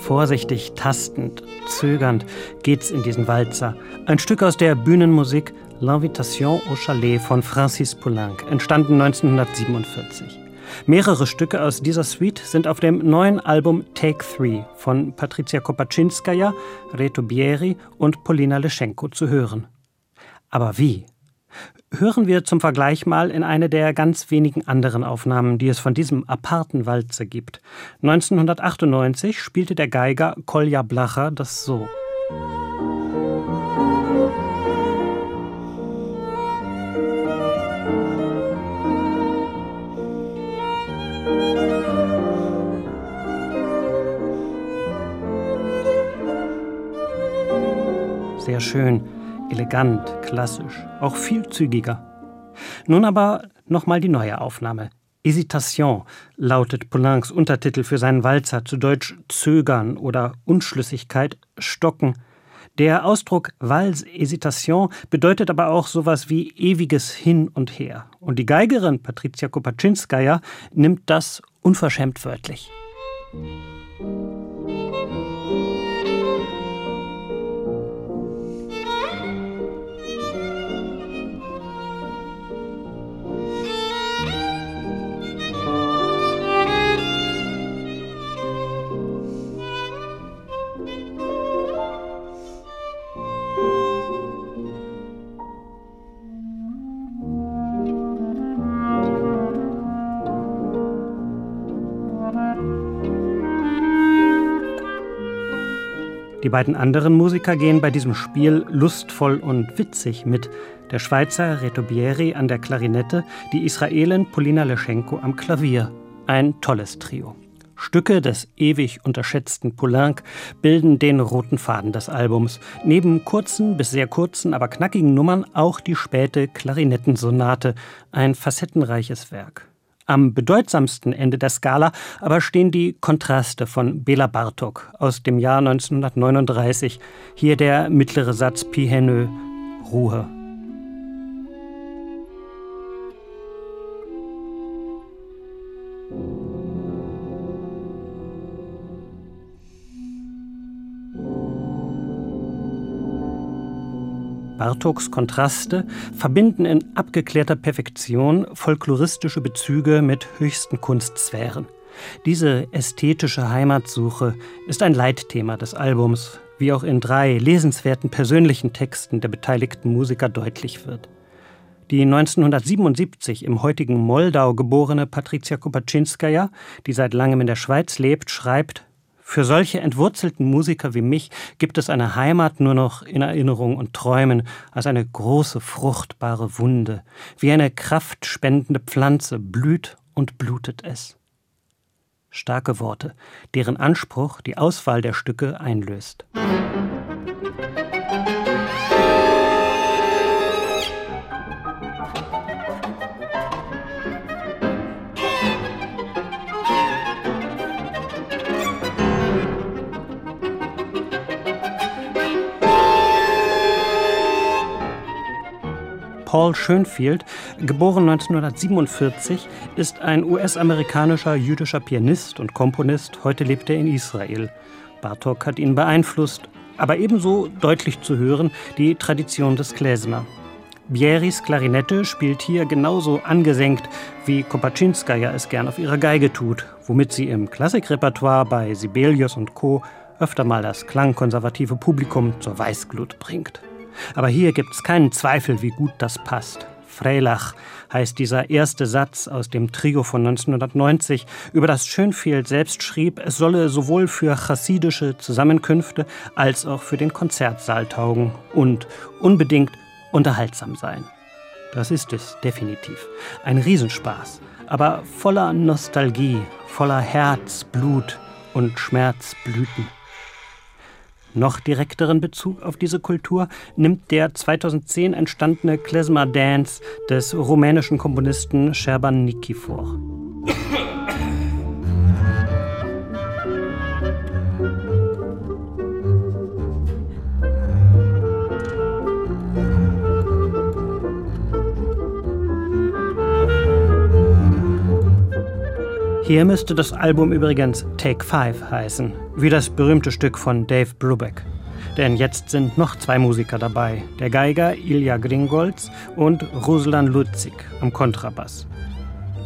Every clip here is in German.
Vorsichtig, tastend, zögernd geht's in diesen Walzer. Ein Stück aus der Bühnenmusik L'Invitation au Chalet von Francis Poulenc, entstanden 1947. Mehrere Stücke aus dieser Suite sind auf dem neuen Album Take Three von Patricia Kopaczynskaja, Reto Bieri und Polina Leschenko zu hören. Aber wie? Hören wir zum Vergleich mal in eine der ganz wenigen anderen Aufnahmen, die es von diesem aparten Walzer gibt. 1998 spielte der Geiger Kolja Blacher das so. Sehr schön, elegant, klassisch, auch viel zügiger. Nun aber nochmal die neue Aufnahme. Hésitation lautet Poulencs Untertitel für seinen Walzer, zu Deutsch Zögern oder Unschlüssigkeit, Stocken. Der Ausdruck Vals Hésitation bedeutet aber auch sowas wie ewiges Hin und Her. Und die Geigerin Patricia Kopaczynskaja nimmt das unverschämt wörtlich. Die beiden anderen Musiker gehen bei diesem Spiel lustvoll und witzig mit. Der Schweizer Reto Bieri an der Klarinette, die Israelin Polina Leschenko am Klavier. Ein tolles Trio. Stücke des ewig unterschätzten Poulenc bilden den roten Faden des Albums. Neben kurzen bis sehr kurzen, aber knackigen Nummern auch die späte Klarinettensonate, ein facettenreiches Werk. Am bedeutsamsten Ende der Skala aber stehen die Kontraste von Bela Bartok aus dem Jahr 1939. Hier der mittlere Satz Pihenö, Ruhe. Bartoks Kontraste verbinden in abgeklärter Perfektion folkloristische Bezüge mit höchsten Kunstsphären. Diese ästhetische Heimatsuche ist ein Leitthema des Albums, wie auch in drei lesenswerten persönlichen Texten der beteiligten Musiker deutlich wird. Die 1977 im heutigen Moldau geborene Patricia Kopaczynskaja, die seit langem in der Schweiz lebt, schreibt für solche entwurzelten Musiker wie mich gibt es eine Heimat nur noch in Erinnerung und Träumen als eine große, fruchtbare Wunde. Wie eine kraftspendende Pflanze blüht und blutet es. Starke Worte, deren Anspruch die Auswahl der Stücke einlöst. Paul Schönfield, geboren 1947, ist ein US-amerikanischer jüdischer Pianist und Komponist. Heute lebt er in Israel. Bartok hat ihn beeinflusst, aber ebenso deutlich zu hören die Tradition des Klezmer. Bieris Klarinette spielt hier genauso angesenkt, wie Kopaczynskaja es gern auf ihrer Geige tut, womit sie im Klassikrepertoire bei Sibelius und Co. öfter mal das klangkonservative Publikum zur Weißglut bringt. Aber hier gibt es keinen Zweifel, wie gut das passt. Freilach heißt dieser erste Satz aus dem Trio von 1990, über das Schönfield selbst schrieb, es solle sowohl für chassidische Zusammenkünfte als auch für den Konzertsaal taugen und unbedingt unterhaltsam sein. Das ist es definitiv. Ein Riesenspaß, aber voller Nostalgie, voller Herz, Blut und Schmerzblüten. Noch direkteren Bezug auf diese Kultur nimmt der 2010 entstandene Klezmer Dance des rumänischen Komponisten Sherban Nikifor. Hier müsste das Album übrigens Take Five heißen, wie das berühmte Stück von Dave Brubeck. Denn jetzt sind noch zwei Musiker dabei, der Geiger Ilja Gringolz und Ruslan Lutzig am Kontrabass.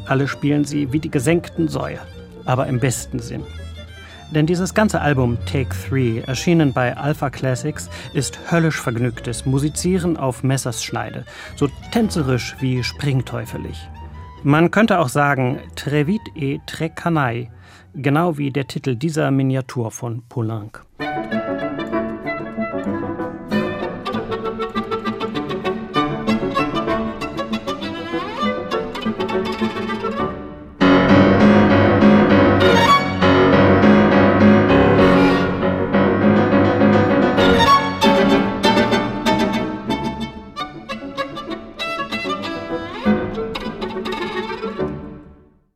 Alle spielen sie wie die gesenkten Säue, aber im besten Sinn. Denn dieses ganze Album Take 3, erschienen bei Alpha Classics, ist höllisch vergnügtes Musizieren auf Messerschneide, so tänzerisch wie springteufelig. Man könnte auch sagen Trevit et Trecanai, genau wie der Titel dieser Miniatur von Poulenc.